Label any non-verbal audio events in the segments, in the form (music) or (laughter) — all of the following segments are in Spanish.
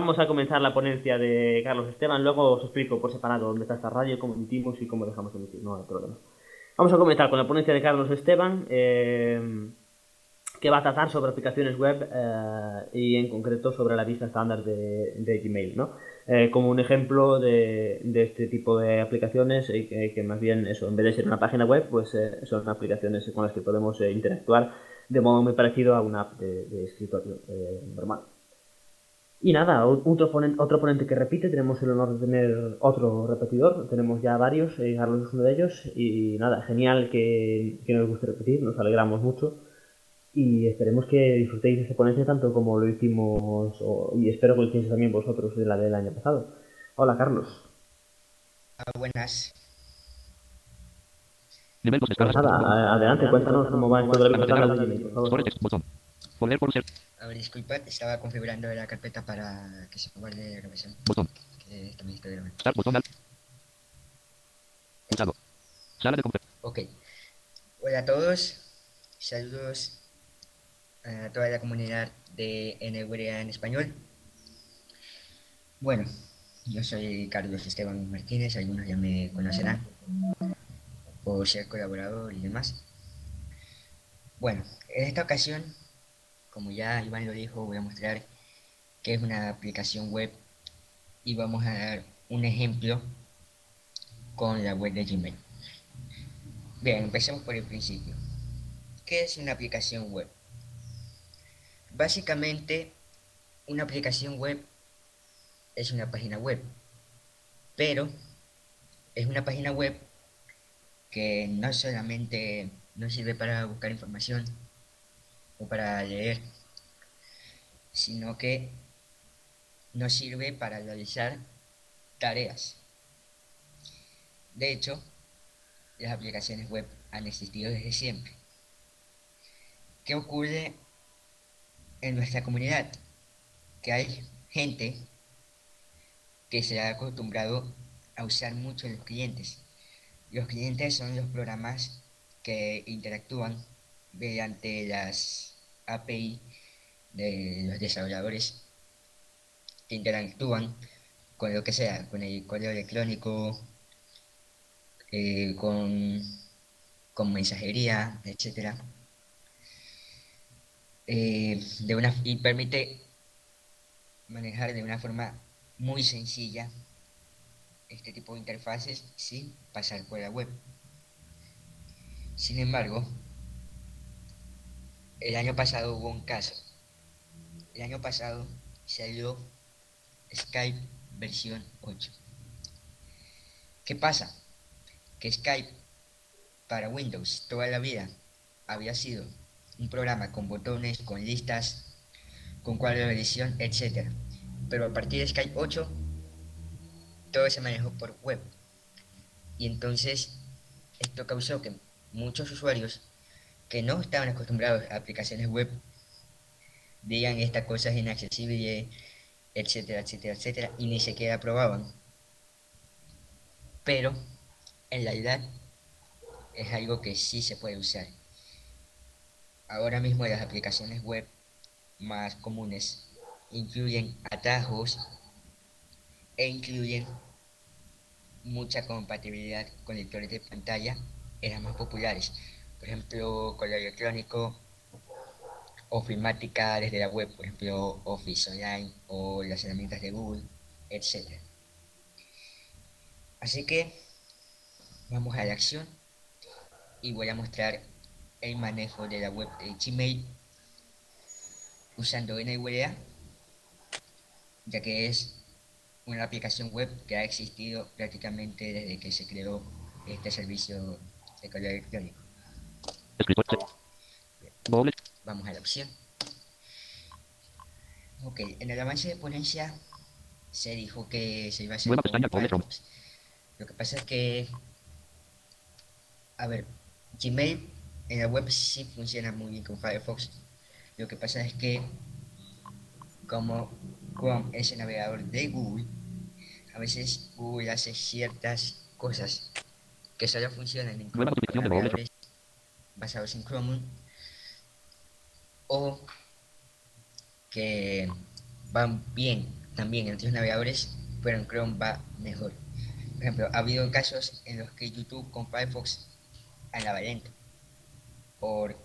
vamos a comenzar la ponencia de Carlos Esteban, luego os explico por separado dónde está esta radio, cómo emitimos y cómo dejamos de emitir, no hay problema. Vamos a comenzar con la ponencia de Carlos Esteban, eh, que va a tratar sobre aplicaciones web eh, y en concreto sobre la vista estándar de, Gmail, ¿no? Eh, como un ejemplo de, este tipo de aplicaciones que más bien eso, en vez de ser una página web, pues son aplicaciones con las que podemos interactuar de modo muy parecido a una app de, escritorio normal. Y nada, otro ponente, otro ponente que repite, tenemos el honor de tener otro repetidor, tenemos ya varios, Carlos es uno de ellos, y nada, genial que, que nos guste repetir, nos alegramos mucho y esperemos que disfrutéis de esta ponencia tanto como lo hicimos y espero que lo hicieseis también vosotros de la del año pasado. Hola Carlos. Hola, buenas. Pues nada, adelante, cuéntanos cómo va esto de la de por favor. A ver, disculpad, estaba configurando la carpeta para que se guarde la grabación. Botón. Que también estoy grabando. Start botón. Pulsado. Sala de Ok. Hola a todos. Saludos a toda la comunidad de NWA en español. Bueno, yo soy Carlos Esteban Martínez, algunos ya me conocerán por ser colaborador y demás. Bueno, en esta ocasión, como ya Iván lo dijo, voy a mostrar qué es una aplicación web y vamos a dar un ejemplo con la web de Gmail. Bien, empecemos por el principio. ¿Qué es una aplicación web? Básicamente, una aplicación web es una página web, pero es una página web que no solamente no sirve para buscar información o para leer, sino que nos sirve para realizar tareas. De hecho, las aplicaciones web han existido desde siempre. ¿Qué ocurre en nuestra comunidad, que hay gente que se ha acostumbrado a usar mucho los clientes. Los clientes son los programas que interactúan mediante las API de los desarrolladores que interactúan con lo que sea, con el correo electrónico, eh, con, con mensajería, etcétera eh, de una, y permite manejar de una forma muy sencilla este tipo de interfaces sin pasar por la web. Sin embargo, el año pasado hubo un caso. El año pasado salió Skype versión 8. ¿Qué pasa? Que Skype para Windows toda la vida había sido un programa con botones, con listas, con cuadro de edición, etc. Pero a partir de Skype 8, todo se manejó por web. Y entonces esto causó que muchos usuarios que no estaban acostumbrados a aplicaciones web digan estas cosas inaccesibles, etcétera, etcétera, etcétera, y ni siquiera probaban. Pero en realidad es algo que sí se puede usar. Ahora mismo las aplicaciones web más comunes incluyen atajos e incluyen mucha compatibilidad con lectores de pantalla en las más populares. Por ejemplo, correo electrónico, ofimática desde la web, por ejemplo, Office Online o las herramientas de Google, etc. Así que vamos a la acción y voy a mostrar el manejo de la web de Gmail usando NWA, ya que es una aplicación web que ha existido prácticamente desde que se creó este servicio de correo electrónico. Vamos a la opción. Ok, en el avance de ponencia se dijo que se iba a hacer Lo que pasa es que, a ver, Gmail en la web sí funciona muy bien con Firefox. Lo que pasa es que como Chrome es el navegador de Google, a veces Google hace ciertas cosas que solo funcionan en Chrome basados en Chrome o que van bien también en otros navegadores, pero en Chrome va mejor. Por ejemplo, ha habido casos en los que YouTube con Firefox andaba lento por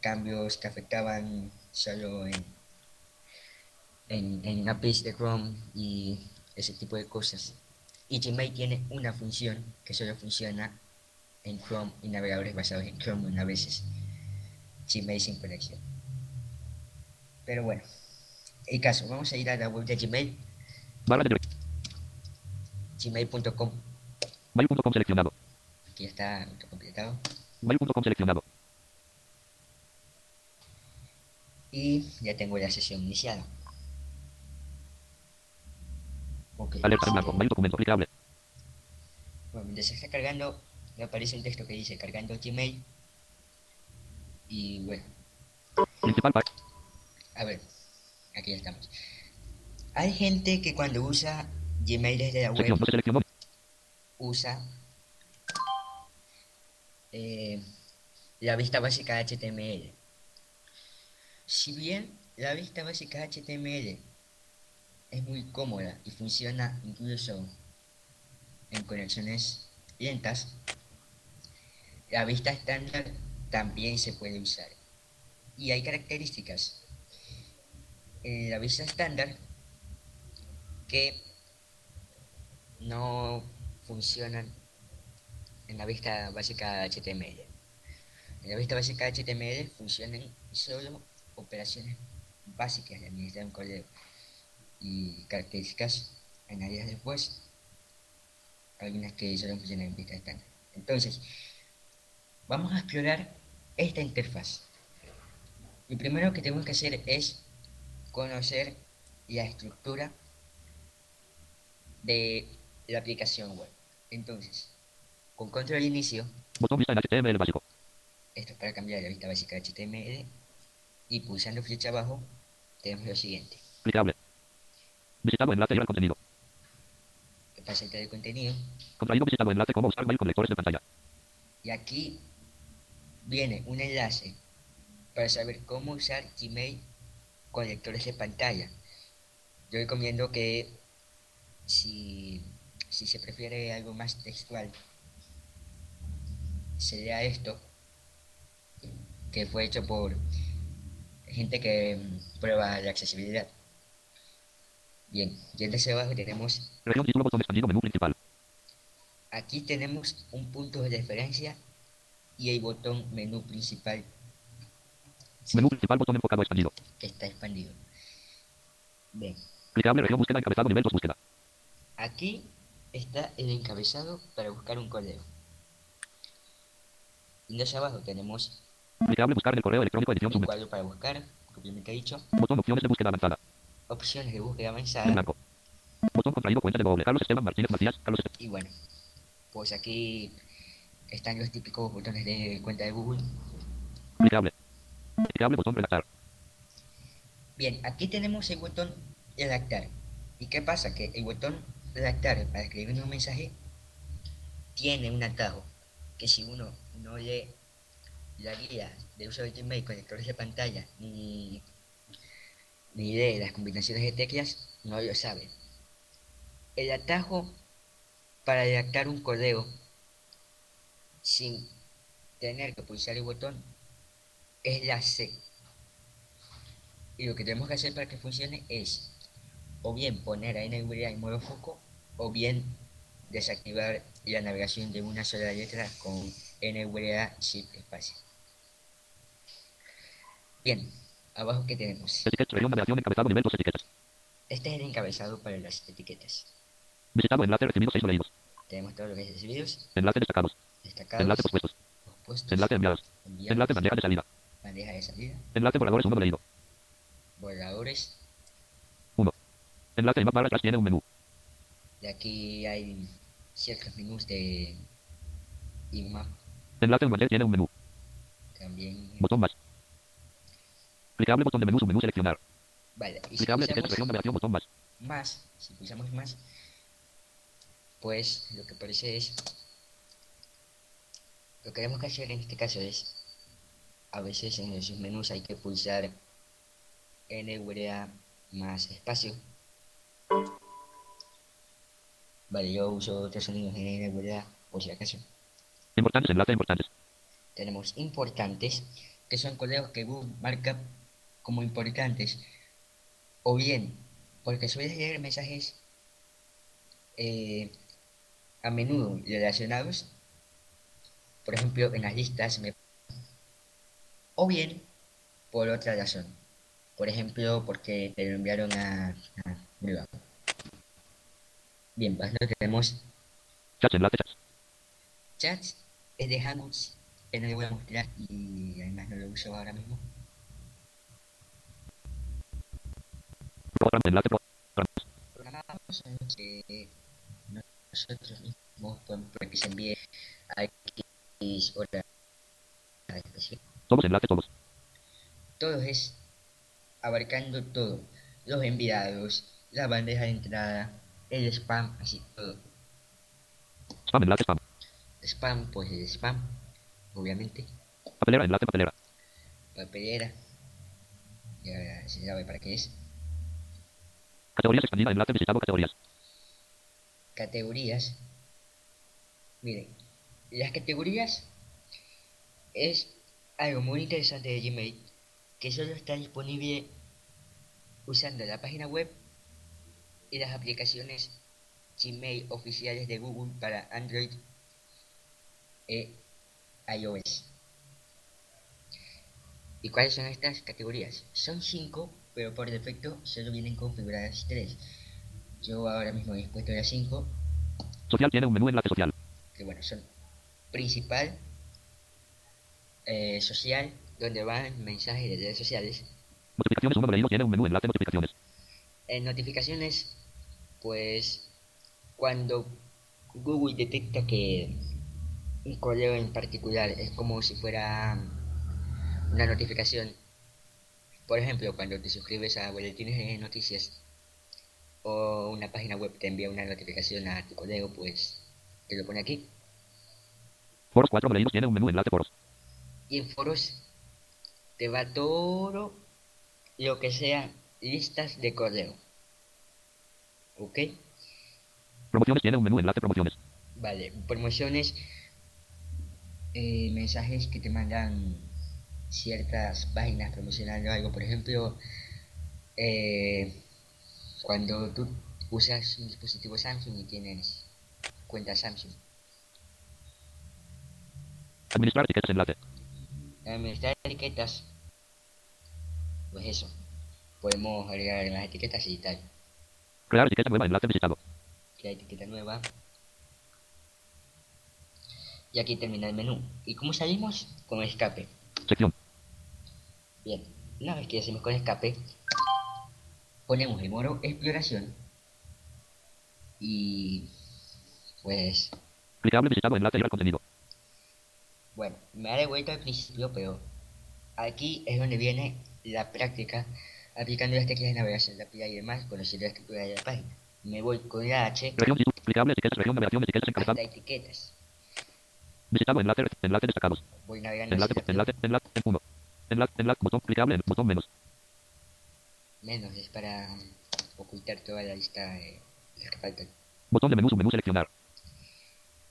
cambios que afectaban solo en, en, en de Chrome y ese tipo de cosas. Y Gmail tiene una función que solo funciona en Chrome y navegadores basados en Chrome a veces. Gmail sin conexión. Pero bueno, el caso, vamos a ir a la web de Gmail. Gmail.com. Mail.com seleccionado. Aquí está completado. Mail.com seleccionado. Y ya tengo la sesión iniciada. Ok, Alerta blanco. Mail documento aplicable. Bueno, mientras se está cargando, me aparece un texto que dice cargando Gmail. Y bueno, Principal pa- a ver, aquí ya estamos. Hay gente que cuando usa Gmail desde la web usa eh, la vista básica HTML. Si bien la vista básica HTML es muy cómoda y funciona incluso en conexiones lentas, la vista estándar también se puede usar. Y hay características en la vista estándar que no funcionan en la vista básica HTML. En la vista básica HTML funcionan solo operaciones básicas de administrar un correo y características añadidas después, algunas que solo funcionan en vista estándar. Entonces, vamos a explorar esta interfaz. Lo primero que tenemos que hacer es conocer la estructura de la aplicación web. Entonces, con control inicio, Botón vista en HTML básico. esto es para cambiar la vista básica HTML, y pulsando flecha abajo, tenemos lo siguiente. Clicable. Visitado enlace ir al contenido. Pasa el de contenido, Contraído visitado enlace como usar mail con lectores de pantalla. y aquí viene un enlace para saber cómo usar Gmail con lectores de pantalla. Yo recomiendo que si, si se prefiere algo más textual, sería esto, que fue hecho por gente que mm, prueba la accesibilidad. Bien, y hacia abajo tenemos, aquí tenemos un punto de referencia y el botón menú principal Menú principal botón enfocado expandido. que está expandido. Bien, Clicable región búsqueda encabezado nivel 2 búsqueda. aquí está el encabezado para buscar un correo. Y hacia abajo tenemos Clicable buscar en el correo electrónico edición un cuadro para buscar, propiamente dicho, Botón opciones de búsqueda avanzada. opciones de búsqueda En avanzada blanco. Botón contraído cuenta de doble. Carlos Esteban Martínez Macías. Carlos Esteban. y bueno, pues aquí están los típicos botones de cuenta de Google. Clicable. Clicable botón redactar. Bien, aquí tenemos el botón redactar. ¿Y qué pasa? Que el botón redactar para escribir un mensaje tiene un atajo que si uno no lee la guía de uso de Gmail con lectores de pantalla ni, ni lee las combinaciones de teclas, no lo sabe. El atajo para redactar un correo sin tener que pulsar el botón es la C. Y lo que tenemos que hacer para que funcione es o bien poner a NVDA en modo foco o bien desactivar la navegación de una sola letra con NVDA Shift espacio. Bien, abajo que tenemos. Etiquetas región navegación encabezado nivel 2 etiquetas. Este es el encabezado para las etiquetas. Visitado enlace recibido 6 leídos. Tenemos todo lo que es recibidos, Enlace destacados. Destacados, Enlace pospuestos. pospuestos, Enlace enviados. enviados, Enlace bandeja de salida. bandeja de salida, Enlace borradores 1 leído. borradores. Enlace IMAP barra atrás tiene un menú. Y aquí hay ciertos menús de IMAP Enlace en Word tiene un menú. también. Botón más. Clicable botón de menú submenú seleccionar. Vale, y si Clicable pulsamos navegación botón más. más, si pulsamos más, pues lo que aparece es. Lo que tenemos que hacer en este caso es. A veces en esos menús hay que pulsar NVDA más espacio. Vale, yo uso otros sonidos en regular, por si acaso. Importantes, enlace importantes. Tenemos importantes, que son correos que Google marca como importantes. O bien, porque sueles leer mensajes eh, a menudo relacionados, por ejemplo, en las listas, me- o bien por otra razón. Por ejemplo, porque te lo enviaron a, a. Bien, pues tenemos Chats, enlace, chats. chats, es de Hangouts, que no le voy a mostrar y además no lo uso ahora mismo. Enlace, pro- Programamos en los que nosotros mismos podemos que se envíe a Todos, enlace, todos. Todo es abarcando todo. Los enviados, la bandeja de entrada, el spam, así todo. Spam, enlace, spam. Spam, pues el spam, obviamente. Papelera, enlace, papelera. Papelera. Ya se sabe para qué es. Categorías expandida, enlace, visitado, categorías. Categorías. Miren, las categorías es algo muy interesante de Gmail que solo está disponible usando la página web y las aplicaciones Gmail oficiales de Google para Android e iOS. ¿Y cuáles son estas categorías? Son cinco, pero por defecto solo vienen configuradas tres. Yo ahora mismo he puesto las cinco, Social tiene un menú enlace social. que bueno, son principal, eh, social, donde van mensajes de redes sociales, Notificaciones, un leído tiene un menú enlace, notificaciones. En notificaciones, pues cuando Google detecta que un correo en particular es como si fuera una notificación, por ejemplo, cuando te suscribes a boletines de noticias o una página web te envía una notificación a tu correo, pues te lo pone aquí. Foros 4 leídos tiene un menú enlace, foros. Y en foros te va todo lo que sea listas de correo. ¿Ok? Promociones tiene un menú enlace, promociones. Vale, promociones, eh, mensajes que te mandan ciertas páginas promocionando algo. Por ejemplo, eh, cuando tú usas un dispositivo Samsung y tienes cuenta Samsung, Administrar etiquetas, enlace. administrar etiquetas, pues eso, podemos agregar las etiquetas y tal. Crear etiqueta nueva, enlace visitado. la etiqueta nueva. Y aquí termina el menú. ¿Y cómo salimos? Con escape. Sección. Bien, una vez que hacemos con escape, ponemos el modo exploración y pues Clicable, visitado, enlace, ir al contenido. Bueno, me ha devuelto al principio, pero aquí es donde viene la práctica aplicando las teclas de navegación rápida y demás, conocer la estructura de la página. Me voy con la H Región, clicable, etiquetas, región, navegación, etiquetas, encabezado. etiquetas. Visitado, enlace, enlace destacados. Voy navegando Enlace, enlace, enlace, en uno. Enlace, enlace, botón clicable, botón menos. Menos es para um, ocultar toda la lista de las que faltan. Botón de menú, submenú, seleccionar.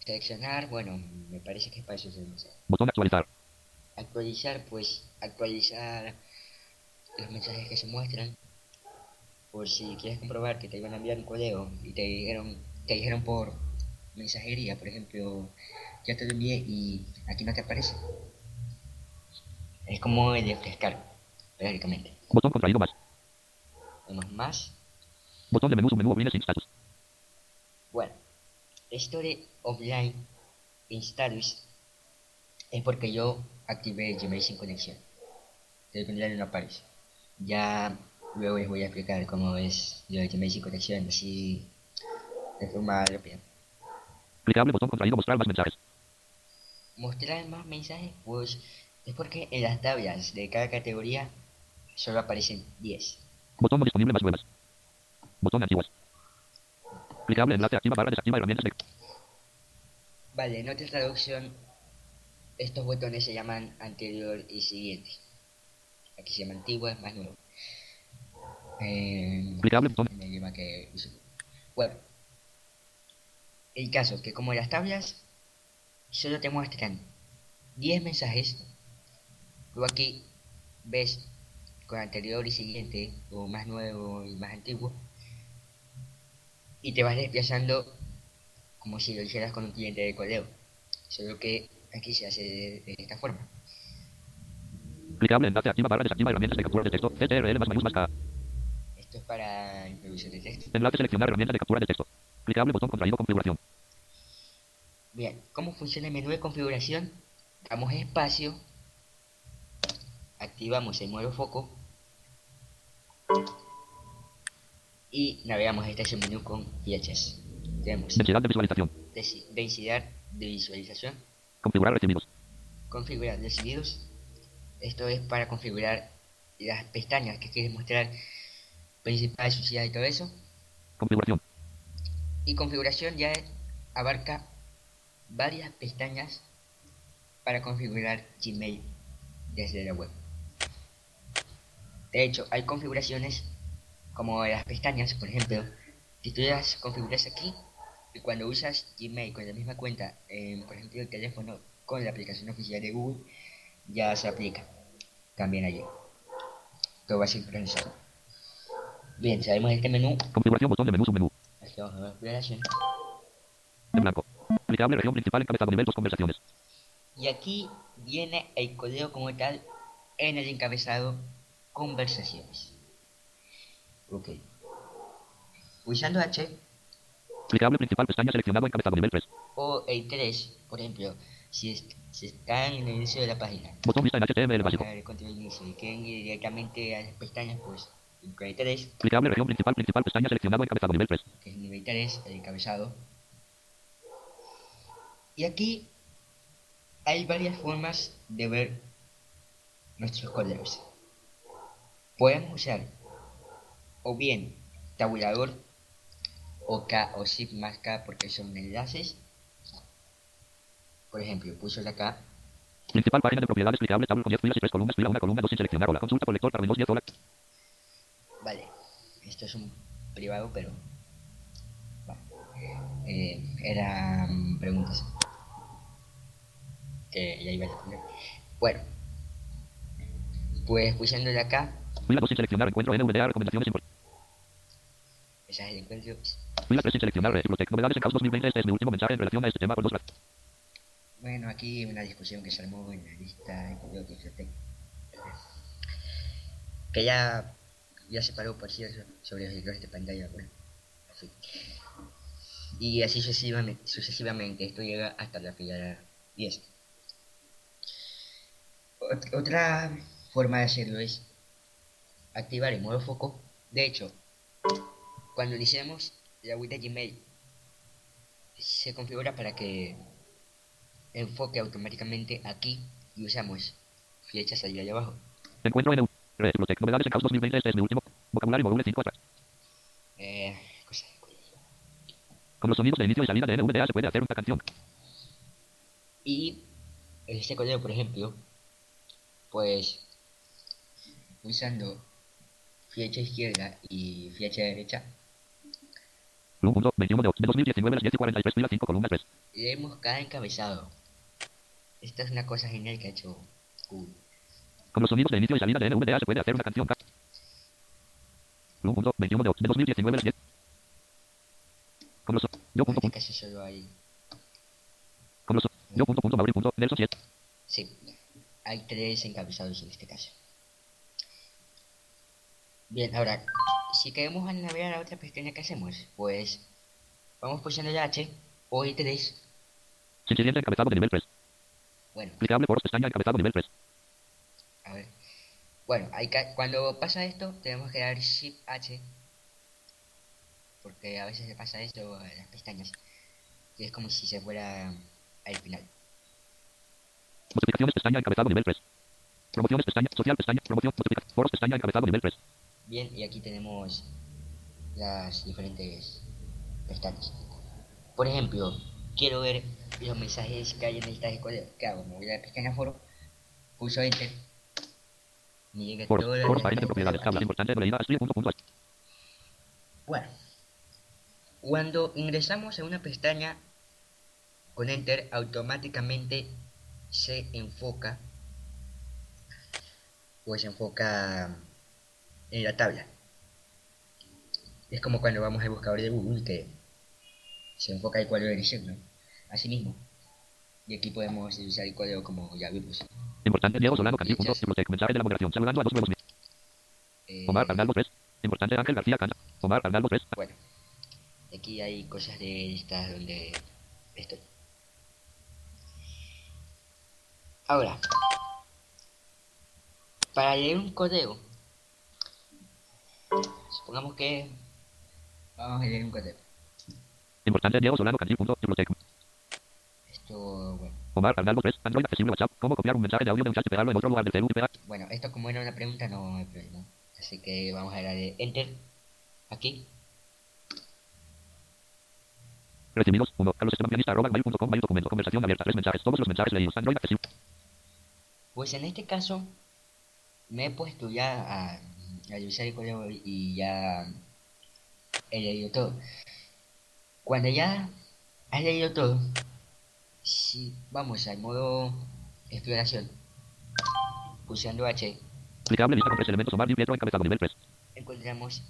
Seleccionar, bueno, me parece que es para eso se usa. Botón actualizar. Actualizar, pues actualizar los mensajes que se muestran. Por si quieres comprobar que te iban a enviar un correo y te dijeron, te dijeron por mensajería, por ejemplo, ya te lo envié y aquí no te aparece. Es como el de refrescar, prácticamente. Botón contraído más. Vemos más. Botón de menú, submenú, oblines, sin status. Bueno, Story Offline in Status es porque yo activé Gmail sin conexión. El contrario no aparece. Ya luego les voy a explicar cómo es lo de Gmail sin conexión, así de forma rápida. Clicable, botón contraído, mostrar más mensajes. Mostrar más mensajes, pues es porque en las tablas de cada categoría solo aparecen 10. Botón no disponible más nuevas. Botón antiguas. Clicable, enlace, activa barra, desactiva herramientas de... Vale, en otra traducción, estos botones se llaman anterior y siguiente. Aquí se llama antigua, es más nuevo. Eh, Clicable, botón. que. Bueno, el caso que como las tablas solo te muestran 10 mensajes, tú aquí ves con anterior y siguiente, o más nuevo y más antiguo, y te vas desplazando como si lo hicieras con un cliente de correo, solo que aquí se hace de, de esta forma. Clicable enlace activa barra desactiva herramientas de captura de texto. CTRL más mayúsculas K. Esto es para introducción de texto. Enlace seleccionar herramientas de captura de texto. Clicable botón contraído configuración. Bien, ¿cómo funciona el menú de configuración? Damos espacio, activamos el modo foco y navegamos este menú con flechas. Tenemos Densidad de visualización. densi- densidad de visualización, Configurar recibidos. configurar recibidos. Esto es para configurar las pestañas que quieres mostrar, principal, sociedad y todo eso. Configuración. Y configuración ya abarca varias pestañas para configurar Gmail desde la web. De hecho, hay configuraciones como las pestañas, por ejemplo, si tú las configuras aquí y cuando usas Gmail con la misma cuenta, en, por ejemplo, el teléfono con la aplicación oficial de Google, ya se aplica también allí. Todo va sincronizado. Bien, sabemos este menú. Configuración botón de menú submenú. Aquí vamos a ver configuración. En blanco. Clicable región principal encabezado nivel 2 conversaciones. Y aquí viene el código como tal en el encabezado conversaciones. Ok. Pulsando H Clicable principal pestaña seleccionado encabezado nivel 3. o el 3, por ejemplo, si, es- si están en el inicio de la página, Botón vista en HTML básico. ver el contenido de inicio y quieren ir directamente a las pestañas, pues el 3, Clicable región principal principal pestaña seleccionado encabezado nivel 3. que es el nivel 3, el encabezado. Y aquí hay varias formas de ver nuestros correos. Podemos usar o bien tabulador o K o zip más K porque son enlaces. Por ejemplo, puso la K Principal página de propiedades clicable tabla con 10 filas y 3 columnas fila 1 columna 2 sin seleccionar hola. Consulta por lector para Windows 10 hola. Vale, esto es un privado, pero eh, eran preguntas que ya iba a responder. Bueno, pues pulsando de acá, Fila 2 sin seleccionar encuentro NVDA recomendaciones. Ese es el encuentro. Fila 3 sin seleccionar Recyclotech. Novedades en caos 2020 este es mi último mensaje en relación a este tema por dos gracias. Bueno, aquí una discusión que se armó en la lista de correo que yo tengo. Que ya, ya se paró, por cierto, sobre los lectores de pantalla. Bueno, así. Y así sucesivamente, sucesivamente. Esto llega hasta la fila 10. Ot- Otra forma de hacerlo es activar el modo foco. De hecho, cuando iniciamos la web de Gmail, se configura para que enfoque automáticamente aquí y usamos flechas allá y abajo. Encuentro NV. Recyclotech. Novedades en caos 2020 este es mi último. Vocabulario móvil 5 atrás. Eh. Con los sonidos de inicio y salida de NVDA se puede hacer una canción. Y este código, por ejemplo, pues usando flecha izquierda y flecha derecha, 1.21 de 2019 las 10 y 43 fila 5 columna 3. leemos cada encabezado. Esta es una cosa genial que ha hecho Google. Con los sonidos de inicio y salida de NVDA se puede hacer una canción. 1.21 de 2019 las 10. Con los yo En punto este punto. caso solo hay... Con los yo punto punto Mauri punto Nelson 7. Sí, hay tres encabezados en este caso. Bien, ahora, si queremos navegar a otra pestaña, ¿qué hacemos? Pues vamos pulsando el H o el 3. Sin siguiente encabezado de nivel 3. Bueno, Clicable por pestaña encabezado nivel 3. a ver. Bueno, hay que- cuando pasa esto, tenemos que dar Shift H. Porque a veces le pasa eso a las pestañas. Y es como si se fuera al final. Notificaciones pestaña encabezado nivel 3. Promociones pestaña social pestaña promoción notificaciones foros pestaña encabezado nivel 3. Bien, y aquí tenemos las diferentes pestañas. Por ejemplo, quiero ver los mensajes que hay en el correo. ¿Qué hago? Me voy a la pestaña foro, pulso enter. Me llega Foros, toda la página de propiedades de leída estudio punto punto Bueno, cuando ingresamos a una pestaña con Enter automáticamente se enfoca se enfoca en la tabla. Es como cuando vamos al buscador de Google que se enfoca el cuadro de edición, ¿no? Así mismo. Y aquí podemos usar el código como ya vimos. Importante Diego Solano Cantil. Punto. Mensaje de la moderación. Saludando a dos nuevos. Eh, Omar Arnaldo 3. Importante Ángel García Canta. Omar Arnaldo 3. Bueno, aquí hay cosas de estas donde estoy. Ahora, para leer un código, supongamos que vamos a leer un código. Importante Diego Solano Cantil. Punto, biblioteca. Esto, bueno, Omar Arnaldo 3. Android accesible WhatsApp. ¿Cómo copiar un mensaje de audio de un chat y pegarlo en otro lugar del Facebook y pegar? bueno, esto como era una pregunta no hay problema. Así que vamos a darle Enter aquí. Recibidos. 1. Carlos Esteban Pianista. Arroba mail.com. Mail documento. Conversación abierta. Tres mensajes. Todos los mensajes leídos. Android accesible. Pues en este caso me he puesto ya a, a revisar el código y ya he leído todo. Cuando ya has leído todo, si vamos al modo exploración, pulsando H, Aplicable lista con tres elementos. Omar Di Pietro encabezado nivel 3. encontramos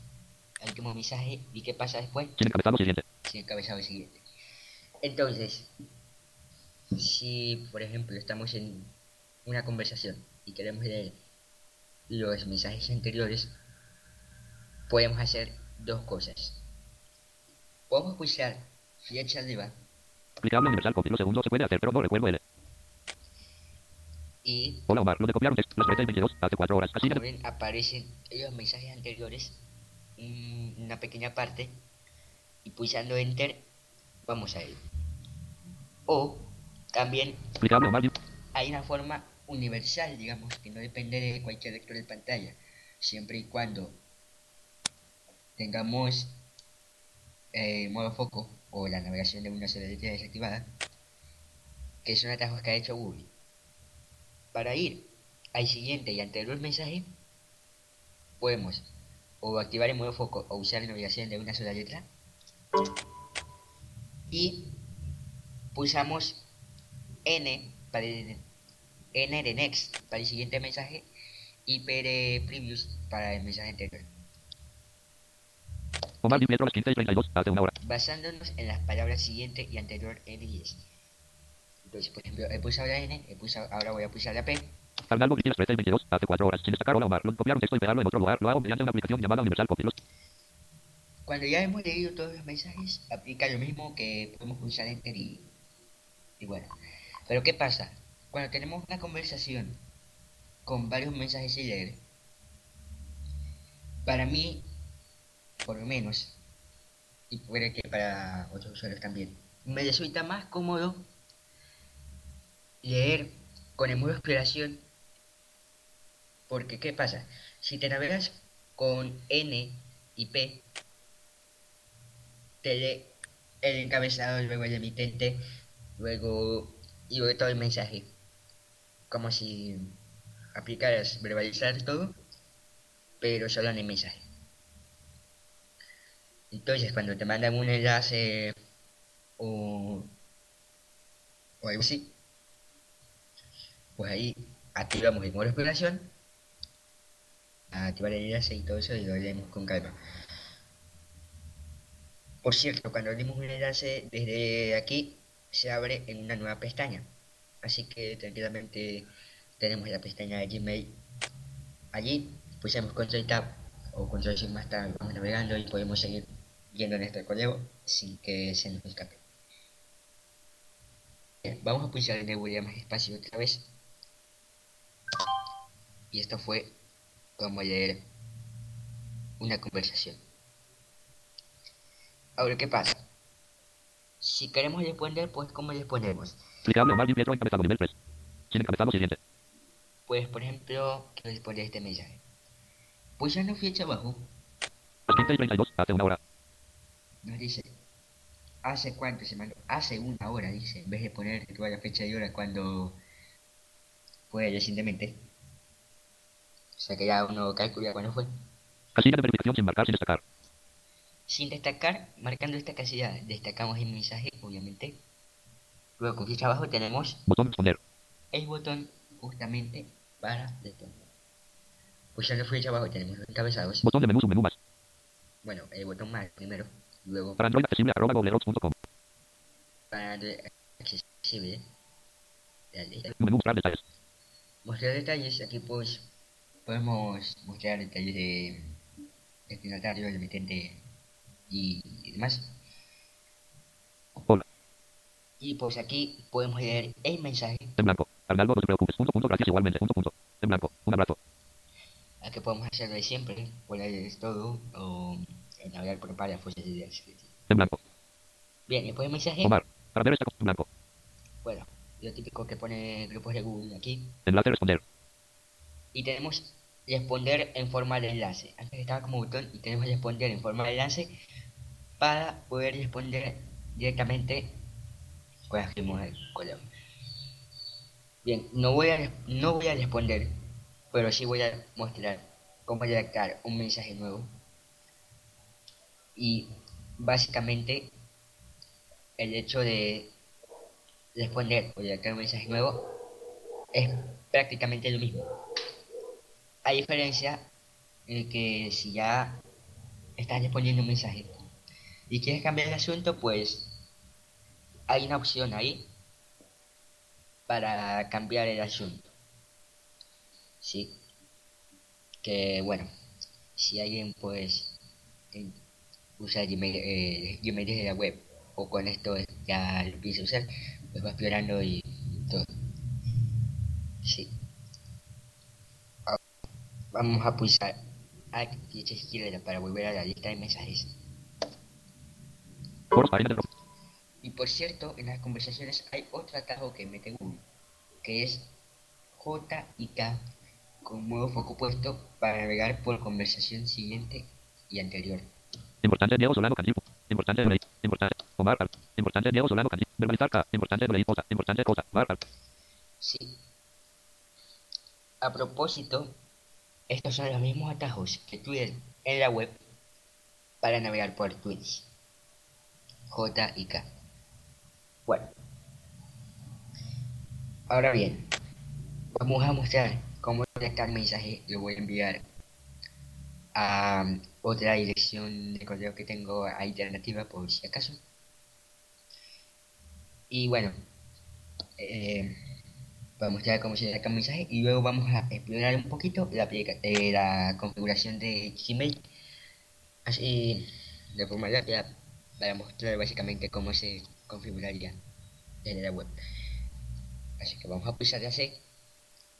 el último mensaje y qué pasa después, Sin encabezado siguiente. sin encabezado siguiente. Entonces, si por ejemplo estamos en una conversación y queremos leer los mensajes anteriores, podemos hacer dos cosas. Podemos pulsar flecha arriba Aplicable universal. Copy. Lo segundo se puede hacer, pero no recuerdo L. y Hola Omar. Lo de copiar un texto. Las 13 y 22. Hace 4 horas. Así como ven aparecen los mensajes anteriores, un- una pequeña parte, y pulsando enter vamos a él. O también Aplicable Omar hay una forma universal, digamos, que no depende de cualquier lector de pantalla, siempre y cuando tengamos eh, modo foco o la navegación de una sola letra desactivada, que son atajos que ha hecho Google. Para ir al siguiente y anterior mensaje, podemos o activar el modo foco o usar la navegación de una sola letra y pulsamos N para el N de next para el siguiente mensaje y P de previous para el mensaje anterior. Omar Di Pietro. Las 15 y 32. Hace una hora. basándonos en las palabras siguiente y anterior N y S. Entonces, por ejemplo, he pulsado la N, he pulsado, ahora voy a pulsar la P. Arnaldo. Las 13 y 22. Hace 4 horas. Sin destacar. Hola Omar. Lo copiar un texto y pegarlo en otro lugar. Lo hago mediante una aplicación llamada Universal Copy. Los- Cuando ya hemos leído todos los mensajes, aplica lo mismo que podemos pulsar Enter y, y bueno. Pero ¿qué pasa? Cuando tenemos una conversación con varios mensajes sin leer, para mí, por lo menos, y puede que para otros usuarios también, me resulta más cómodo leer con el modo exploración porque ¿qué pasa? Si te navegas con N y P, te lee el encabezado, luego el emitente, luego y luego todo el mensaje. Como si aplicaras verbalizar todo, pero solo en el mensaje. Entonces, cuando te mandan un enlace o, o algo así, pues ahí activamos el modo de exploración, activar el enlace y todo eso y lo leemos con calma. Por cierto, cuando abrimos un enlace desde aquí, se abre en una nueva pestaña. Así que tranquilamente tenemos la pestaña de Gmail allí, pulsamos Control Tab o Control Shift más tarde, vamos navegando y podemos seguir viendo nuestro correo sin que se nos escape. Vamos a pulsar en el más espacio otra vez. Y esto fue como leer una conversación. Ahora, ¿qué pasa? Si queremos responder, pues ¿cómo respondemos? Aplicable Omar Pietro encabezado nivel 3. Sin encabezado siguiente. Pues, por ejemplo, quiero responder este mensaje. Pulsando flecha abajo, Las 15 y 32. Hace una hora. nos dice, ¿hace cuánto se mandó? Hace una hora, dice, en vez de poner toda la fecha y hora cuando fue recientemente. O sea que ya uno calcula cuándo fue. Casilla de verificación sin marcar sin destacar. Sin destacar, marcando esta casilla, destacamos el mensaje, obviamente. Luego flecha abajo tenemos Botón responder. el botón justamente para responder. Pulsando flecha abajo tenemos los encabezados. Botón de menú submenú más. Bueno, el botón más primero. Luego Para Android accesible arroba googlerox.com. para Android accesible. Dale. Menú mostrar detalles. Mostrar detalles, aquí pues podemos mostrar detalles de destinatario, el emitente y, y demás. Y pues aquí podemos leer el mensaje En blanco. Arnaldo, no te preocupes. Punto, punto, gracias igualmente. Punto, punto. En blanco. Un abrazo. a que podemos hacerlo de siempre, poner todo o navegar por párrafos de ideas. En blanco. Bien, después el mensaje, Omar. Para ver esta cosa. En blanco. bueno, lo típico que pone grupos de Google aquí. Enlace responder. Y tenemos responder en forma de enlace. Antes estaba como botón y tenemos responder en forma de enlace para poder responder directamente con las el correo. Bien, no voy a no voy a responder, pero sí voy a mostrar cómo redactar un mensaje nuevo. Y básicamente el hecho de responder o redactar un mensaje nuevo es prácticamente lo mismo. A diferencia en que si ya estás respondiendo un mensaje y quieres cambiar el asunto, pues hay una opción ahí para cambiar el asunto. Sí. Que bueno, si alguien pues en- usa Gmail, eh, Gmail desde la web o con esto ya lo empieza a usar, pues va explorando y todo. Sí. Vamos a pulsar Alt flecha izquierda para volver a la lista de mensajes. Ro- Y por cierto, en las conversaciones hay otro atajo que mete Google, que es J y K con modo foco puesto para navegar por conversación siguiente y anterior. Importante Diego Solano Candido. Importante. Importante. Omar. Importante Diego Solano Candido. Verbalizar K. Importante. Cosa. Importante cosa. Sí. A propósito, estos son los mismos atajos que Twitter en la web para navegar por tweets. J y K. Bueno. Ahora bien, vamos a mostrar cómo redactar mensaje. Lo voy a enviar a otra dirección de correo que tengo alternativa por si acaso. Y bueno, eh, para mostrar cómo se redacta un mensaje y luego vamos a explorar un poquito la, eh, la configuración de Gmail así de forma rápida para mostrar básicamente cómo se configuraría desde la web así que vamos a pulsar la C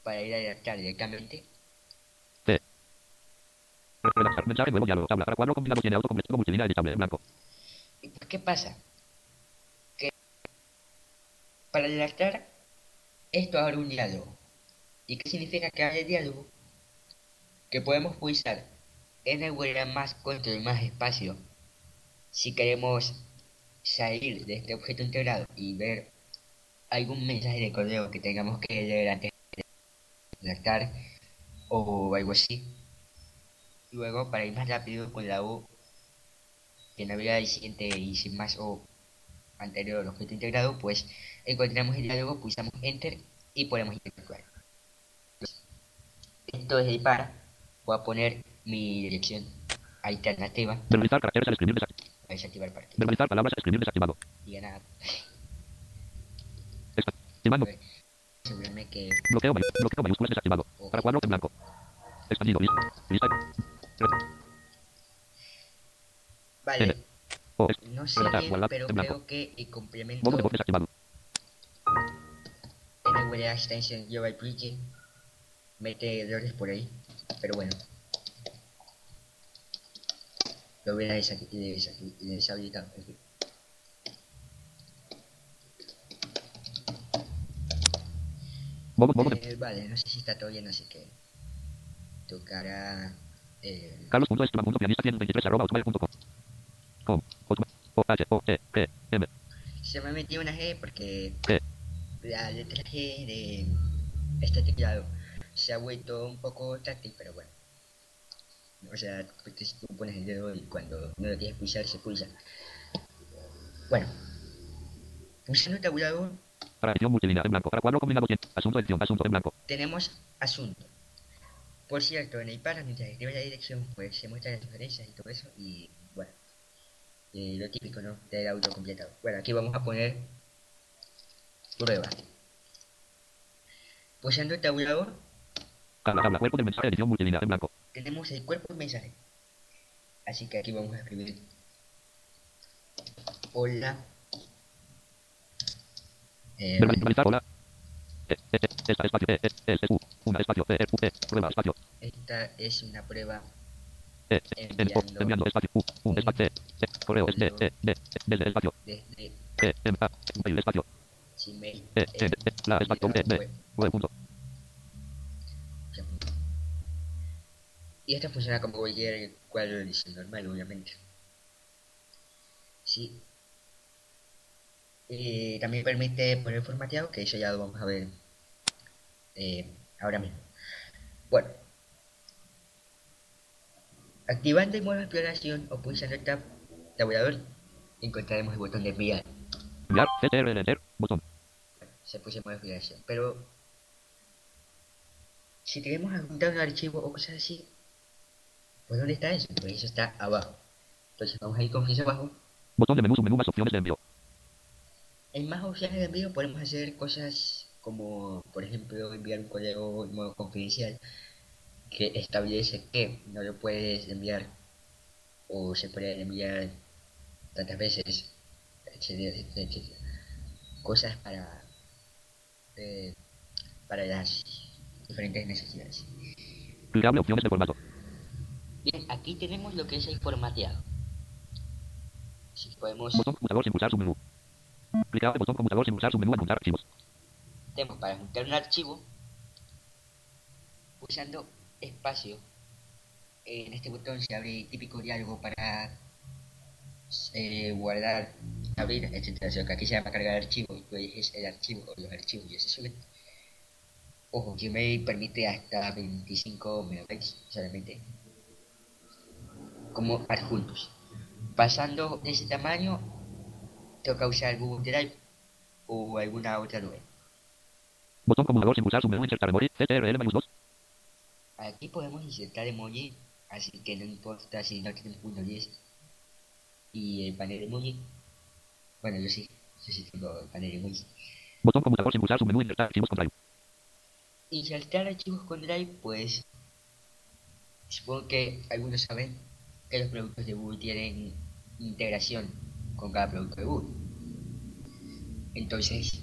para ir a redactar directamente Redactar. Mensaje nuevo diálogo. Tabla. Para cuadro combinado tiene autocompleto multilínea editable. En blanco. ¿Y qué pasa? Que para redactar esto abre un diálogo. ¿Y qué significa que abre diálogo? Que podemos pulsar en el botón más control más espacio si queremos salir de este objeto integrado y ver algún mensaje de correo que tengamos que leer antes de redactar o algo así. Luego, para ir más rápido con la U que navega el siguiente y sin más o anterior objeto integrado, pues encontramos el diálogo, pulsamos enter y podemos interactuar. Esto es el para, voy a poner mi dirección alternativa caracteres al escribir. Desactivar parte. Verbalizar palabras al escribir desactivado. Diga nada, Estimando. asegurarme que Bloqueo, bloqueo mayúsculas desactivado. Para cuadro en blanco. Expandido. Lista. Vale, N. O. No sé bien, guardar, pero en blanco. creo que el complemento Modo de voz desactivado. Extension Global Preaching mete errores por ahí, pero bueno. Lo voy a deshabilitar. en fin. Eh, vale, no sé si está todo bien, así que tocará. Eh, Carlos.estima.pianista 123 arroba hotmail.com. Com. Hotmail. O H O T G M. se me metió una G porque G. la letra G de este teclado se ha vuelto un poco táctil, pero bueno. O sea, porque si tú pones el dedo y cuando no lo quieres pulsar, se pulsa. Bueno, pulsando el tabulador Para edición multilínea en blanco. Para cuadro combinado 100. Asunto edición. Asunto en blanco. tenemos asunto. Por cierto, en el párrafo, mientras escribe la dirección, pues se muestran las sugerencias y todo eso. Y bueno, eh, lo típico, ¿no? Del auto completado. Bueno, aquí vamos a poner prueba. Pulsando el tabulador, Tabla, tabla. Cuerpo del mensaje. Edición multilínea en blanco. Tenemos el cuerpo del mensaje. Así que aquí vamos a escribir Hola. Eh, Verbalizar. Hola. E, e, e, esta, espacio. E, u. Una, espacio. E, e, u, e. Prueba, espacio. esta es una prueba enviando, espacio. U, un, espacio. E, e, correo. Es, e, espacio. desde E, em, a, mail, espacio. Gmail. E, e, e, la, espacio. E, de, web, punto. Y esto funciona como cualquier cuadro de edición normal, obviamente. Sí. Y también permite poner formateado, que eso ya lo vamos a ver eh, ahora mismo. Bueno. Activando el modo de exploración o pulsando el tab tabulador, encontraremos el botón de enviar. Enviar. CTRL. Botón. se puso en modo de exploración. Pero si queremos adjuntar un archivo o cosas así, pues ¿dónde está eso? Pues eso está abajo. Entonces vamos a ir con flecha abajo. Botón de menú, submenú más opciones de envío. En más opciones de envío podemos hacer cosas como, por ejemplo, enviar un correo en modo confidencial que establece que no lo puedes enviar o se puede enviar tantas veces, etcétera, etcétera, etcétera. Cosas para, eh, para las diferentes necesidades. Clicable opciones de formato. Bien, aquí tenemos lo que es el formateado. Si podemos, Botón computador sin pulsar submenú. Clicable botón computador sin pulsar submenú adjuntar archivos. tenemos para juntar un archivo, pulsando espacio, en este botón se abre el típico diálogo para eh, guardar, abrir, etcétera. O sea, que aquí se llama cargar archivo y tú eliges el archivo o los archivos y se suben. Ojo, Gmail permite hasta 25 megabytes solamente como adjuntos. Pasando ese tamaño, toca usar Google Drive o alguna otra nube. Botón computador sin pulsar submenú insertar memory. CTRL menos 2. Aquí podemos insertar emoji, así que no importa si no tenemos 1.10 y el panel emoji. Bueno, yo sí, yo sí tengo el panel emoji. Botón computador sin pulsar submenú insertar archivos con drive. Insertar archivos con Drive, pues supongo que algunos saben que los productos de Google tienen integración con cada producto de Google. Entonces,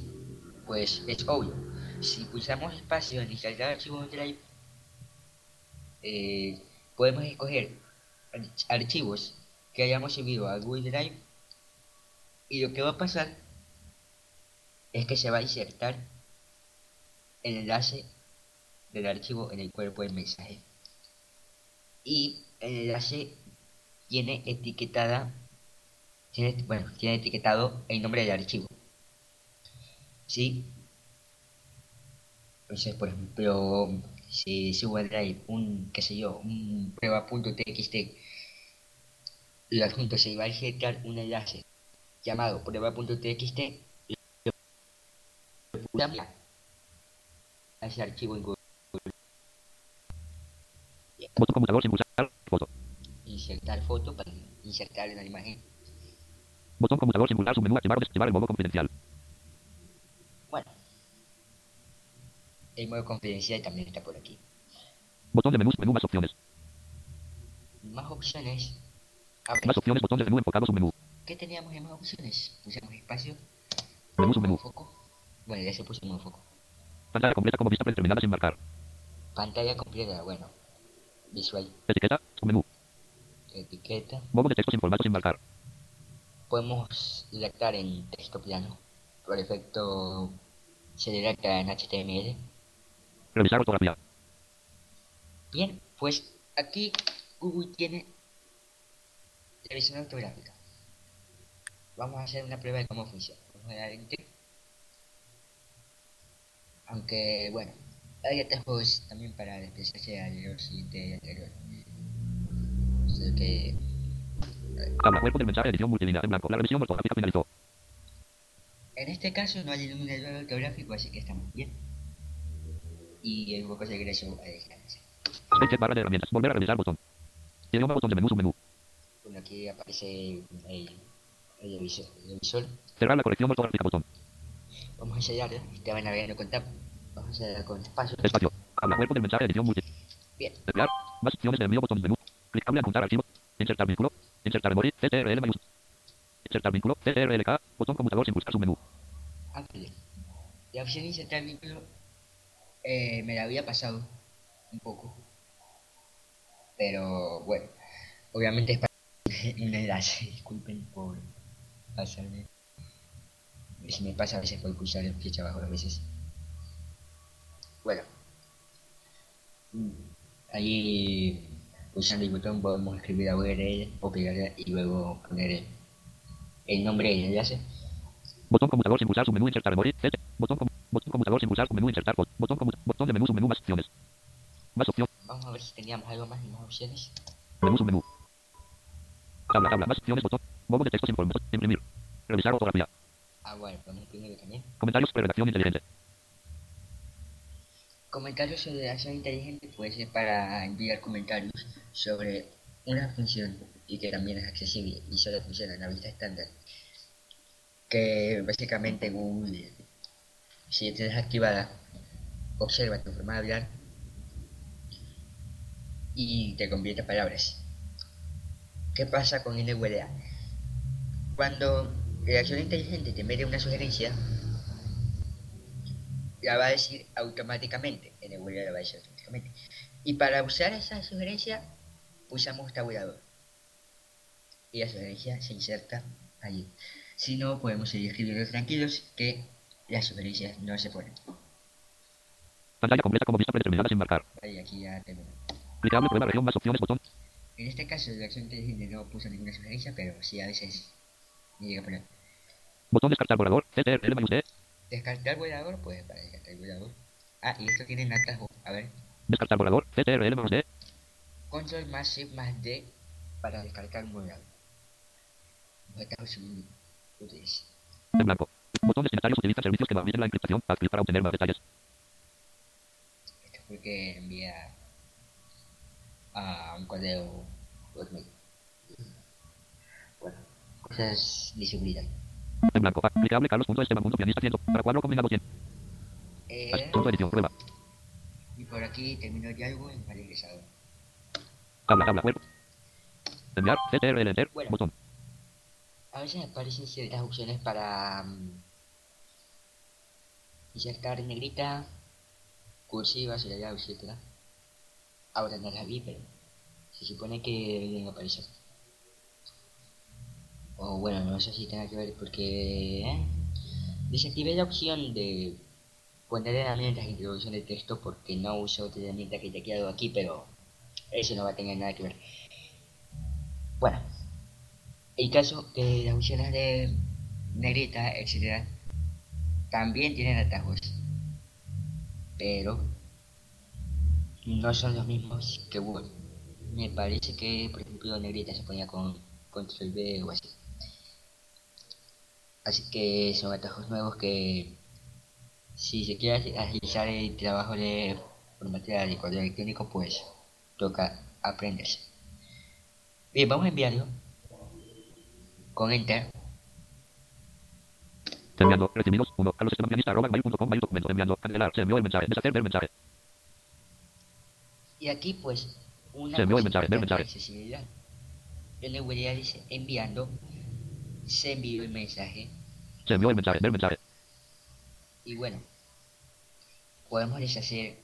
pues es obvio. Si pulsamos espacio en insertar archivos en Drive, eh, podemos escoger arch- archivos que hayamos subido a Google Drive y lo que va a pasar es que se va a insertar el enlace del archivo en el cuerpo del mensaje y el enlace tiene etiquetada tiene, bueno tiene etiquetado el nombre del archivo. Sí entonces por ejemplo si subo al drive un qué sé yo un prueba.txt y adjunto se va a insertar un enlace llamado prueba.txt lo pulsamos a ese archivo en Google. Botón computador sin foto. Insertar foto para insertar en la imagen. Botón computador sin pulsar submenú activar o desactivar el modo confidencial. Bueno, el modo confidencial también está por aquí. Botón de menú submenú más opciones. Más opciones. Más opciones botón de menú enfocado submenú. ¿qué teníamos en más opciones? Pusimos espacio, Menú submenú. foco. Bueno, ya se puso modo foco. Pantalla completa como vista predeterminada sin marcar. Pantalla completa, bueno. Visual, Etiqueta, submenú. Etiqueta. Modo de texto sin formato sin marcar. Podemos redactar en texto plano. Por efecto, se redacta en HTML. Revisar ortografía. Bien, pues aquí Google tiene revisión ortográfica. Vamos a hacer una prueba de cómo funciona. Vamos a dar. Aunque, bueno, hay atajos también para desplazarse al siguiente anterior. Que, Tabla cuerpo del mensaje edición multilínea en blanco. La revisión ortográfica finalizó. En este caso no hay ningún error ortográfico, así que estamos bien. Y el poco regreso a descansar. Space barra de herramientas. Volver a revisar botón. Idioma botón de menú submenú. Bueno, aquí aparece el, el, el. Cerrar la corrección ortográfica botón. Vamos a sellarlo. Estaba navegando con tab. Vamos a sellarlo con espacio. Espacio. Habla cuerpo del mensaje edición multi. Bien. Emplear. Más opciones de envío botón menú. Clicable adjuntar archivo. Insertar vínculo. Insertar memoria. CTRL. Insertar vínculo. CTRLK. Botón conmutador sin buscar submenú. Ah, bien. La opción insertar vínculo eh, me la había pasado un poco. Pero bueno, obviamente es para (laughs) un enlace. Disculpen por pasarme. Si me pasa a veces por pulsar el flecha abajo a veces. Bueno. Mm, Ahí pulsando el botón podemos escribir a URL o pegarla y luego poner el, el nombre del enlace. Botón conmutador sin pulsar submenú. Insertar memoria. Botón, com- botón conmutador sin pulsar submenú. Insertar bot- botón, comu- botón de menú submenú. Más opciones. Más opción. Vamos a ver si teníamos algo más y más opciones. Menú submenú. Tabla, tabla. Más opciones. Botón. Bombo de texto sin formato. Imprimir. Revisar ortografía. Ah, bueno, podemos primero también. Comentarios. Redacción inteligente. Comentarios sobre acción inteligente puede ser para enviar comentarios sobre una función y que también es accesible y solo funciona en la vista estándar. Que básicamente Google, si te desactivada, observa tu forma de hablar y te convierte a palabras. ¿Qué pasa con NVDA? Cuando la acción inteligente te mete una sugerencia, la va a decir automáticamente. En el Google la va a decir automáticamente. Y para usar esa sugerencia, usamos tabulador. Y la sugerencia se inserta allí. Si no, podemos seguir escribiendo tranquilos que las sugerencias no se ponen. Pantalla completa como vista predeterminada sin marcar. Ahí, aquí ya. Clicable prueba región. Más opciones. Botón. En este caso, la acción inteligente no puso ninguna sugerencia, pero sí a veces me llega a poner. Botón descartar borrador. CTRL mayúscula. Descartar volador, pues para descartar volador. Ah, y esto tiene un atajo. A ver, Descartar borrador. CTRL mayúscula. Control más Shift más D para descargar un volador. Atajos útiles. En blanco. Botón destinatarios utiliza servicios que permiten la encriptación. Haz clic para obtener más detalles. Esto fue que envía a un correo. Bueno, cosas de seguridad. En blanco. Clicable carlos.esteban.pianista 100. Para cuadro combinado 100. Eh, edición. Prueba. y por aquí terminó el diálogo en para ingresado. Tabla, tabla, cuerpo. Enviar. CTRL enter. Bueno. Botón. A veces aparecen ciertas opciones para mm, insertar negrita, cursiva, subrayado, etc. Ahora no las vi, pero se supone que deberían aparecer. O bueno, no sé si tenga que ver porque ¿eh? desactivé la opción de poner herramientas de introducción de texto porque no uso otra herramienta que te ha quedado aquí, pero eso no va a tener nada que ver. Bueno, el caso que las opciones de negrita, etcétera, también tienen atajos, pero no son los mismos que Google. Me parece que, por ejemplo, negrita se ponía con control B o así. Así que son atajos nuevos que, si se quiere agilizar el trabajo de formatear y correo electrónico, pues toca aprenderse. Bien, vamos a enviarlo con enter Enviando. Recibidos. 1. Carlos Esteban pianista arroba mail.com. Mail documento. Enviando. Cancelar. Se envió el mensaje. Deshacer. Ver mensaje. y aquí pues una Se envió el mensaje, ver mensaje. accesibilidad en la web dice enviando se envió el mensaje Se envió el mensaje. Ver mensaje. y bueno podemos deshacer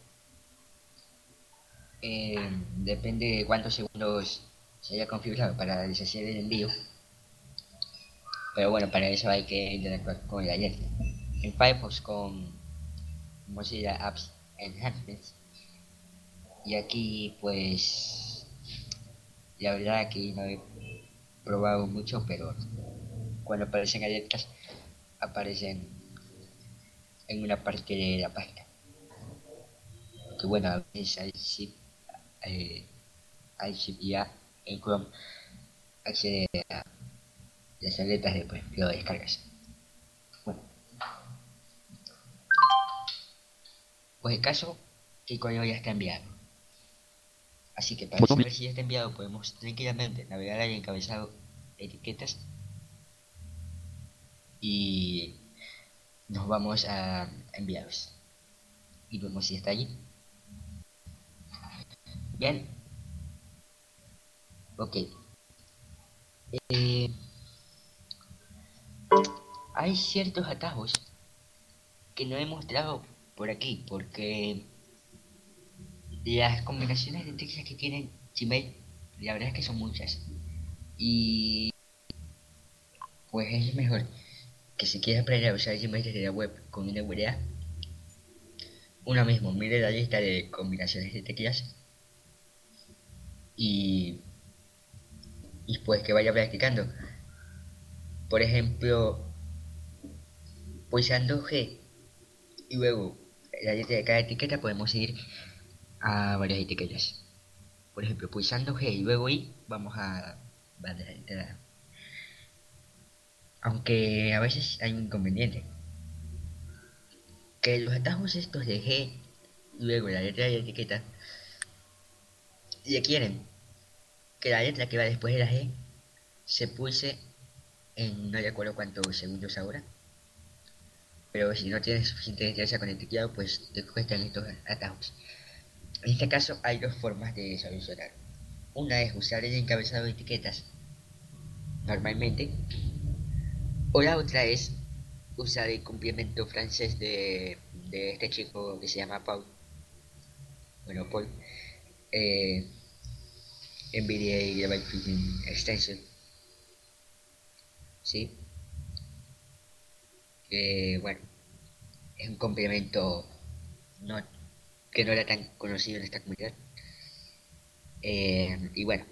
eh, depende de cuántos segundos se haya configurado para deshacer el envío pero bueno para eso hay que interactuar con el ayer en Firefox con Mozilla Apps Enhancements y aquí pues la verdad que no he probado mucho pero cuando aparecen galletas, aparecen en una parte de la página. Que bueno, a veces hay zip, ya en Chrome accede a las aletas de pues, lo descargas. Bueno. Pues el caso que el código ya está enviado. Así que para saber si ya está enviado podemos tranquilamente navegar al encabezado etiquetas y nos vamos a enviados y vemos si está allí. Bien. Ok. Eh, hay ciertos atajos que no he mostrado por aquí porque las combinaciones de teclas que tienen Gmail la verdad es que son muchas y pues es mejor que si quieres aprender a usar Gmail desde la web con una URL uno mismo mire la lista de combinaciones de teclas y y pues que vaya practicando por ejemplo pulsando G y luego la letra de cada etiqueta podemos ir a varias etiquetas. Por ejemplo, pulsando G y luego I, vamos a bandeja de entrada. Aunque a veces hay un inconveniente. Que los atajos estos de G luego la letra de la etiqueta requieren que la letra que va después de la G se pulse en no recuerdo cuántos segundos ahora. Pero si no tienes suficiente destreza con el teclado, pues te cuestan estos atajos. En este caso hay dos formas de solucionar. Una es usar el encabezado de etiquetas normalmente. O la otra es usar el complemento francés de, de este chico que se llama Paul. Bueno, Paul. Eh, NVDA Extension. Sí. Que bueno, es un complemento no que no era tan conocido en esta comunidad. Eh, y bueno,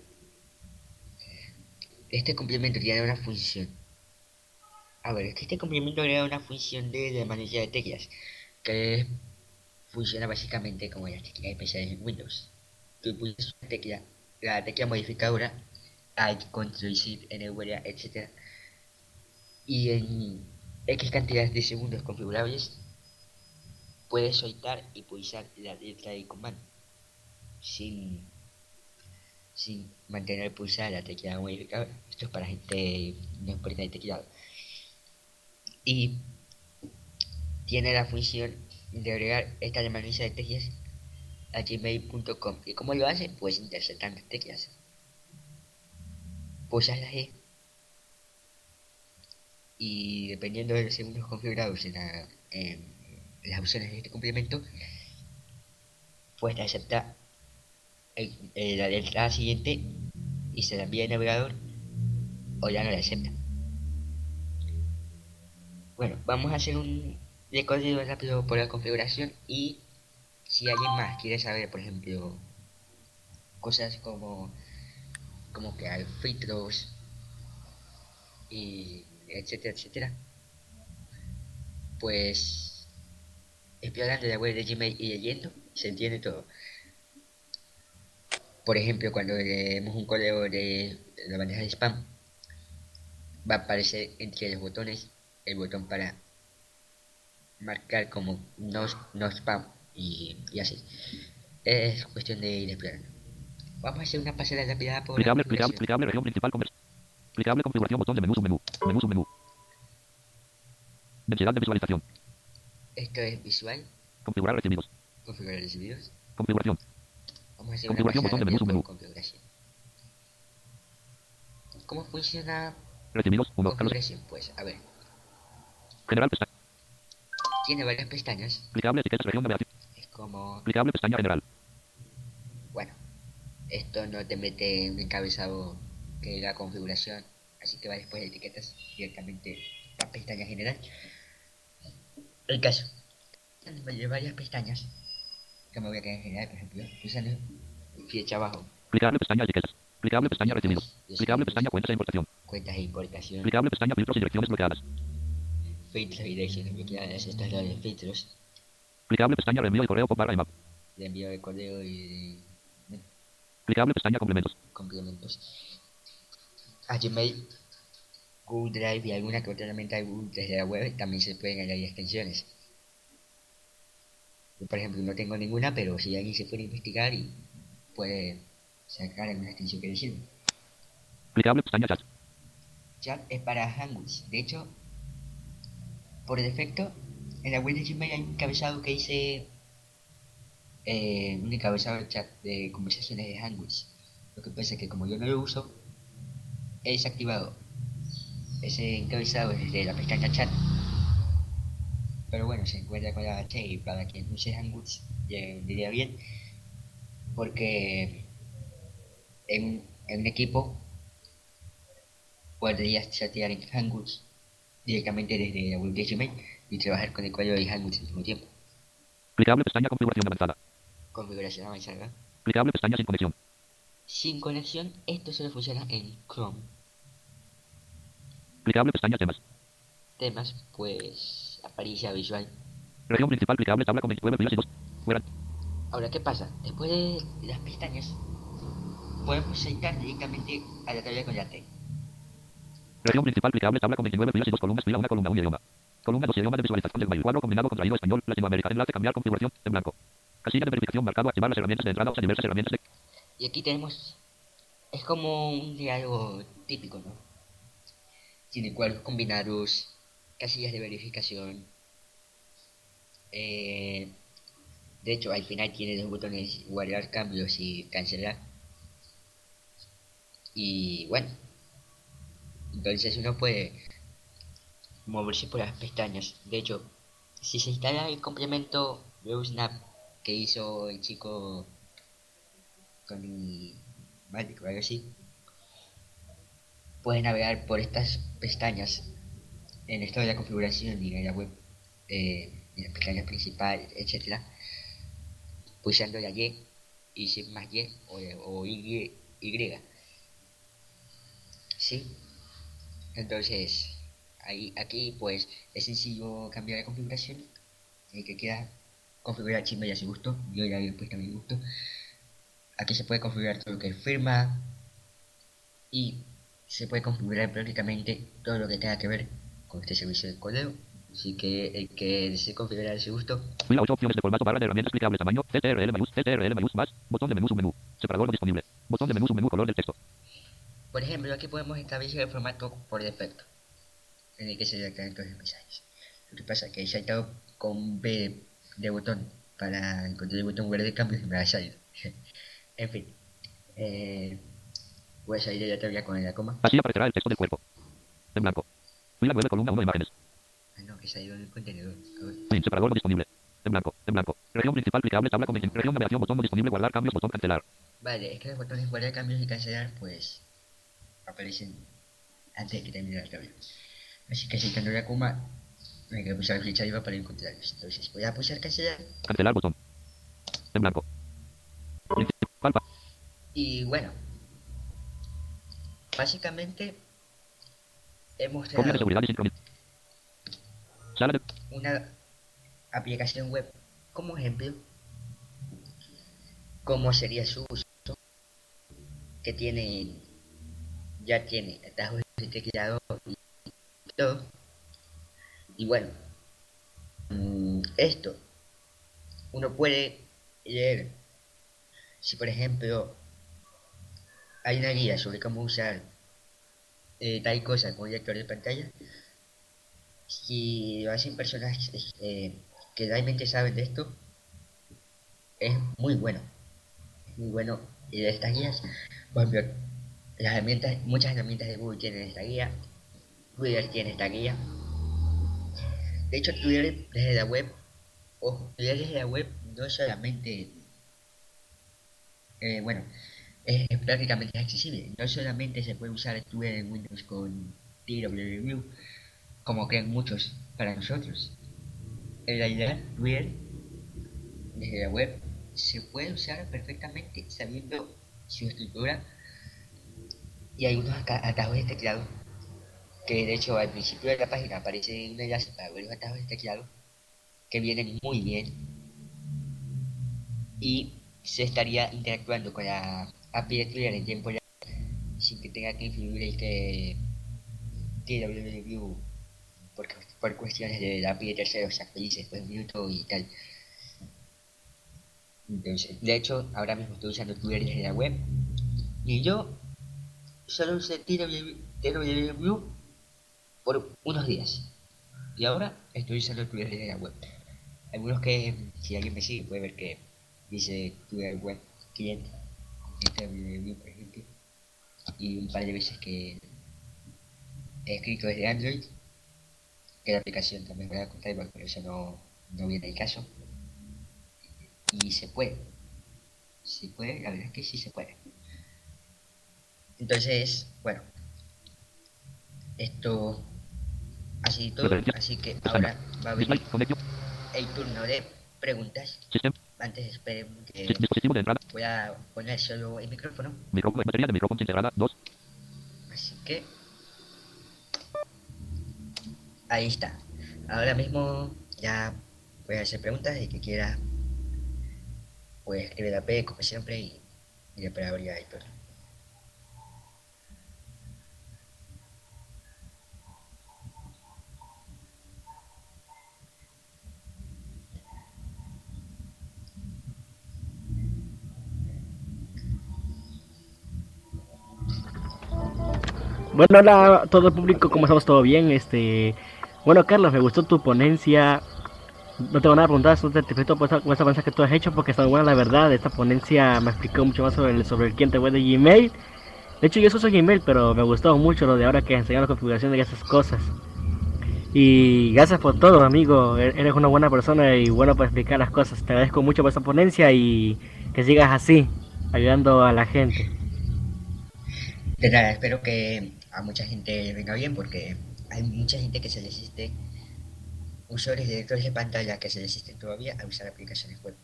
este complemento tiene una función. A ver, este complemento agrega una función de, de manejo de teclas, que funciona básicamente como las teclas especiales en Windows. Tú pulsas una tecla, la tecla modificadora, Alt, Control, Shift, NVDA, etc. Y en X cantidades de segundos configurables, puedes soltar y pulsar la letra de comando sin, sin mantener pulsada la tecla modificadora. Esto es para gente no experta de teclado. Y tiene la función de agregar esta llamadilla de teclas a gmail.com. ¿Y cómo lo hace? Pues interceptando teclas. Pulsas la E y dependiendo de los segundos configurados en, la, las opciones de este complemento, pues te acepta la letra siguiente y se la envía al navegador o ya no la acepta. Bueno, vamos a hacer un recorrido rápido por la configuración y si alguien más quiere saber, por ejemplo, cosas como como crear filtros y etcétera, etcétera, pues explorando la web de Gmail y leyendo, se entiende todo. Por ejemplo, cuando leemos un correo de la bandeja de spam, va a aparecer entre los botones el botón para marcar como no, no spam y, y así. Es cuestión de ir explorando. Vamos a hacer una pasada rápida por clicable, configuración. clicable, región principal, Clicable, configuración, botón de menú, submenú. Menú, submenú. Densidad de visualización. Esto es visual, Configurar recibidos. configurar recibidos. Configuración. Vamos a hacer Configuración, una botón de menú, submenú. configuración. ¿Cómo funciona Recibidos, 1. Carlos. configuración? Pues, a ver, General, pestaña. tiene varias pestañas. Clicable, etiquetas, región navegación. Es como, Clicable, pestaña general. bueno, esto no te mete un encabezado que la configuración, así que va después de etiquetas directamente la pestaña general. El caso, de varias pestañas, que me voy a quedar en general, por ejemplo, usando flecha abajo, Clicable, pestaña etiquetas. Clicable, pestaña recibidos. Clicable, pestaña cuentas e importación. cuentas de importación, Clicable, pestaña filtros y direcciones bloqueadas. Filtros y esto es lo de filtros, Clicable, pestaña reenvío de correo pop barra IMAP. de envío de correo y de Clicable, pestaña complementos. complementos. A Gmail, Google Drive y alguna que otra herramienta de Google desde la web también se pueden añadir extensiones. Yo, por ejemplo, no tengo ninguna, pero si alguien se puede investigar y puede sacar alguna extensión que le sirva. Clicable pestaña chat. Chat es para Hangouts. De hecho, por defecto, en la web de Gmail hay un encabezado que dice eh, un encabezado de chat de conversaciones de Hangouts. Lo que pasa es que como yo no lo uso, he desactivado ese encabezado desde la pestaña chat. Pero bueno, se encuentra con la H y para quien use Hangouts diría bien. Porque en, en un equipo podrías chatear en Hangouts directamente desde la web de Gmail y trabajar con el código de al mismo tiempo. Clicable pestaña configuración avanzada. Configuración avanzada. Clicable pestaña sin conexión. Sin conexión, esto solo funciona en Chrome. Clicable pestaña temas. Temas, pues apariencia visual. Región principal clicable tabla con 29 filas y 2. Fuera. Ahora, ¿qué pasa? Después de las pestañas, podemos saltar directamente a la tabla con la T. Región principal clicable tabla con 29 filas y 2 columnas. Fila 1 columna 1 idioma. Columna 2 idioma de visualización del mail. Cuadro combinado contraído español. Latinoamérica. Enlace cambiar configuración en blanco. Casilla de verificación marcado. Activar las herramientas de entrada o diversas herramientas de Y aquí tenemos. Es como un diálogo típico, ¿no? Tiene cuadros combinados, casillas de verificación. Eh, de hecho, al final tiene dos botones: guardar cambios y cancelar. Y bueno, entonces uno puede moverse por las pestañas. De hecho, si se instala el complemento Snap que hizo el chico con mi Magic o algo así, puedes navegar por estas pestañas en esto de la configuración y en la web, eh, en la pestaña principal, etcétera, pulsando la Y y sin más Y o, o y, y. ¿Sí? Entonces, ahí, aquí pues es sencillo cambiar la configuración. El que quiera configurar Gmail a su gusto, yo ya he puesto a mi gusto. Aquí se puede configurar todo lo que firma y se puede configurar prácticamente todo lo que tenga que ver con este servicio de correo. Así que el que desee configurar a su gusto, Fila 8 opciones de formato barra de herramientas clicables tamaño CTRL mayús CTRL mayús más botón de menú submenú separador no disponible botón de menú submenú color del texto por ejemplo, aquí podemos establecer el formato por defecto en el que se todos los mensajes. Lo que pasa es que he saltado con B de botón para encontrar el botón verde de cambio y me ha salido. (laughs) en fin, eh, voy a salir de la tabla con la coma. así aparecerá el texto del cuerpo en blanco fila 9 columna 1 imágenes Ah, no, que ha ido del contenedor. Fin, separador no disponible en blanco en blanco región principal clicable tabla con 20 región navegación botón no disponible guardar cambios botón cancelar Vale, es que los botones guardar cambios y cancelar, pues aparecen antes de que termine la tabla. Así que si tengo la coma, hay que pulsar flecha arriba para encontrarlos. Entonces voy a pulsar cancelar cancelar botón. En blanco. Y bueno, básicamente hemos creado una aplicación web como ejemplo cómo sería su uso que tiene ya tiene atajos de teclado y todo y bueno mm, esto uno puede leer si por ejemplo hay una guía sobre cómo usar eh, tal cosa como lector de pantalla si lo hacen personas eh, que realmente saben de esto, es muy bueno. Es muy bueno. Y de estas guías, por ejemplo, las herramientas, muchas herramientas de Google tienen esta guía, Twitter tiene esta guía. De hecho, Twitter desde la web, ojo, Twitter desde la web no solamente, eh, bueno, es, prácticamente accesible. No solamente se puede usar Twitter en Windows con TWReview, como creen muchos para nosotros. En realidad, Twitter desde la web se puede usar perfectamente sabiendo su estructura y hay unos atajos de teclado que de hecho al principio de la página aparece un enlace para ver los atajos de teclado que vienen muy bien y se estaría interactuando con la API de Twitter en tiempo real sin que tenga que influir el que TWReview por, por cuestiones de la API de terceros se actualice después de un y tal. Entonces, de hecho, ahora mismo estoy usando Twitter desde la web. Y yo solo usé TWW por unos días. Y ahora estoy usando Twitter desde la web. Algunos que, si alguien me sigue, puede ver que dice Twitter web cliente, TWW por ejemplo. Y un par de veces que he escrito desde Android, que la aplicación también voy a contar, pero eso no, no viene el caso. Y se puede. Se puede, la verdad es que sí se puede. Entonces, bueno. Esto ha sido todo. Así que ahora va a venir el turno de preguntas. Antes esperen que voy a poner solo el micrófono. Micrófono, batería de micrófono integrada 2. Así que ahí está. Ahora mismo ya voy a hacer preguntas y que quiera pues escribe la P como siempre y, y después abrir el turno. Bueno, hola a todo el público, ¿cómo estamos? ¿Todo bien? Este, bueno, Carlos, me gustó tu ponencia. No tengo nada que preguntar, solo te felicito por esta, ponencia que tú has hecho porque está buena la verdad. Esta ponencia me explicó mucho más sobre el, sobre el cliente web de Gmail. De hecho, yo uso Gmail, pero me gustó mucho lo de ahora que enseñan la configuración de esas cosas. Y gracias por todo, amigo. E-, eres una buena persona y bueno para explicar las cosas. Te agradezco mucho por esta ponencia y que sigas así, ayudando a la gente. De espero que a mucha gente venga bien porque hay mucha gente que se les existe usuarios de lectores de pantalla que se les existe todavía a usar aplicaciones web.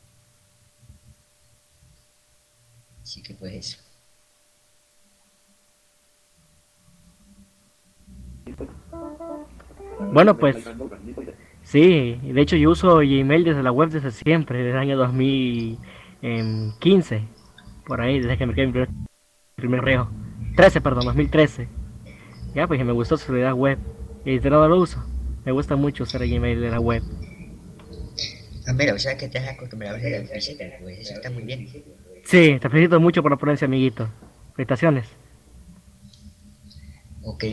Así que pues Bueno, pues sí, de hecho yo uso Gmail desde la web desde siempre, desde el año 2015, por ahí, desde que me quedé primer, primer reo. 13, perdón, 2013. Ya, pues me gustó su realidad web. Y de nada lo uso. Me gusta mucho usar el Gmail de la web. Ah, mira, o sea que te has acostumbrado a usar el pues eso está muy bien. Sí, te felicito mucho por la ponencia, amiguito. Felicitaciones. Ok,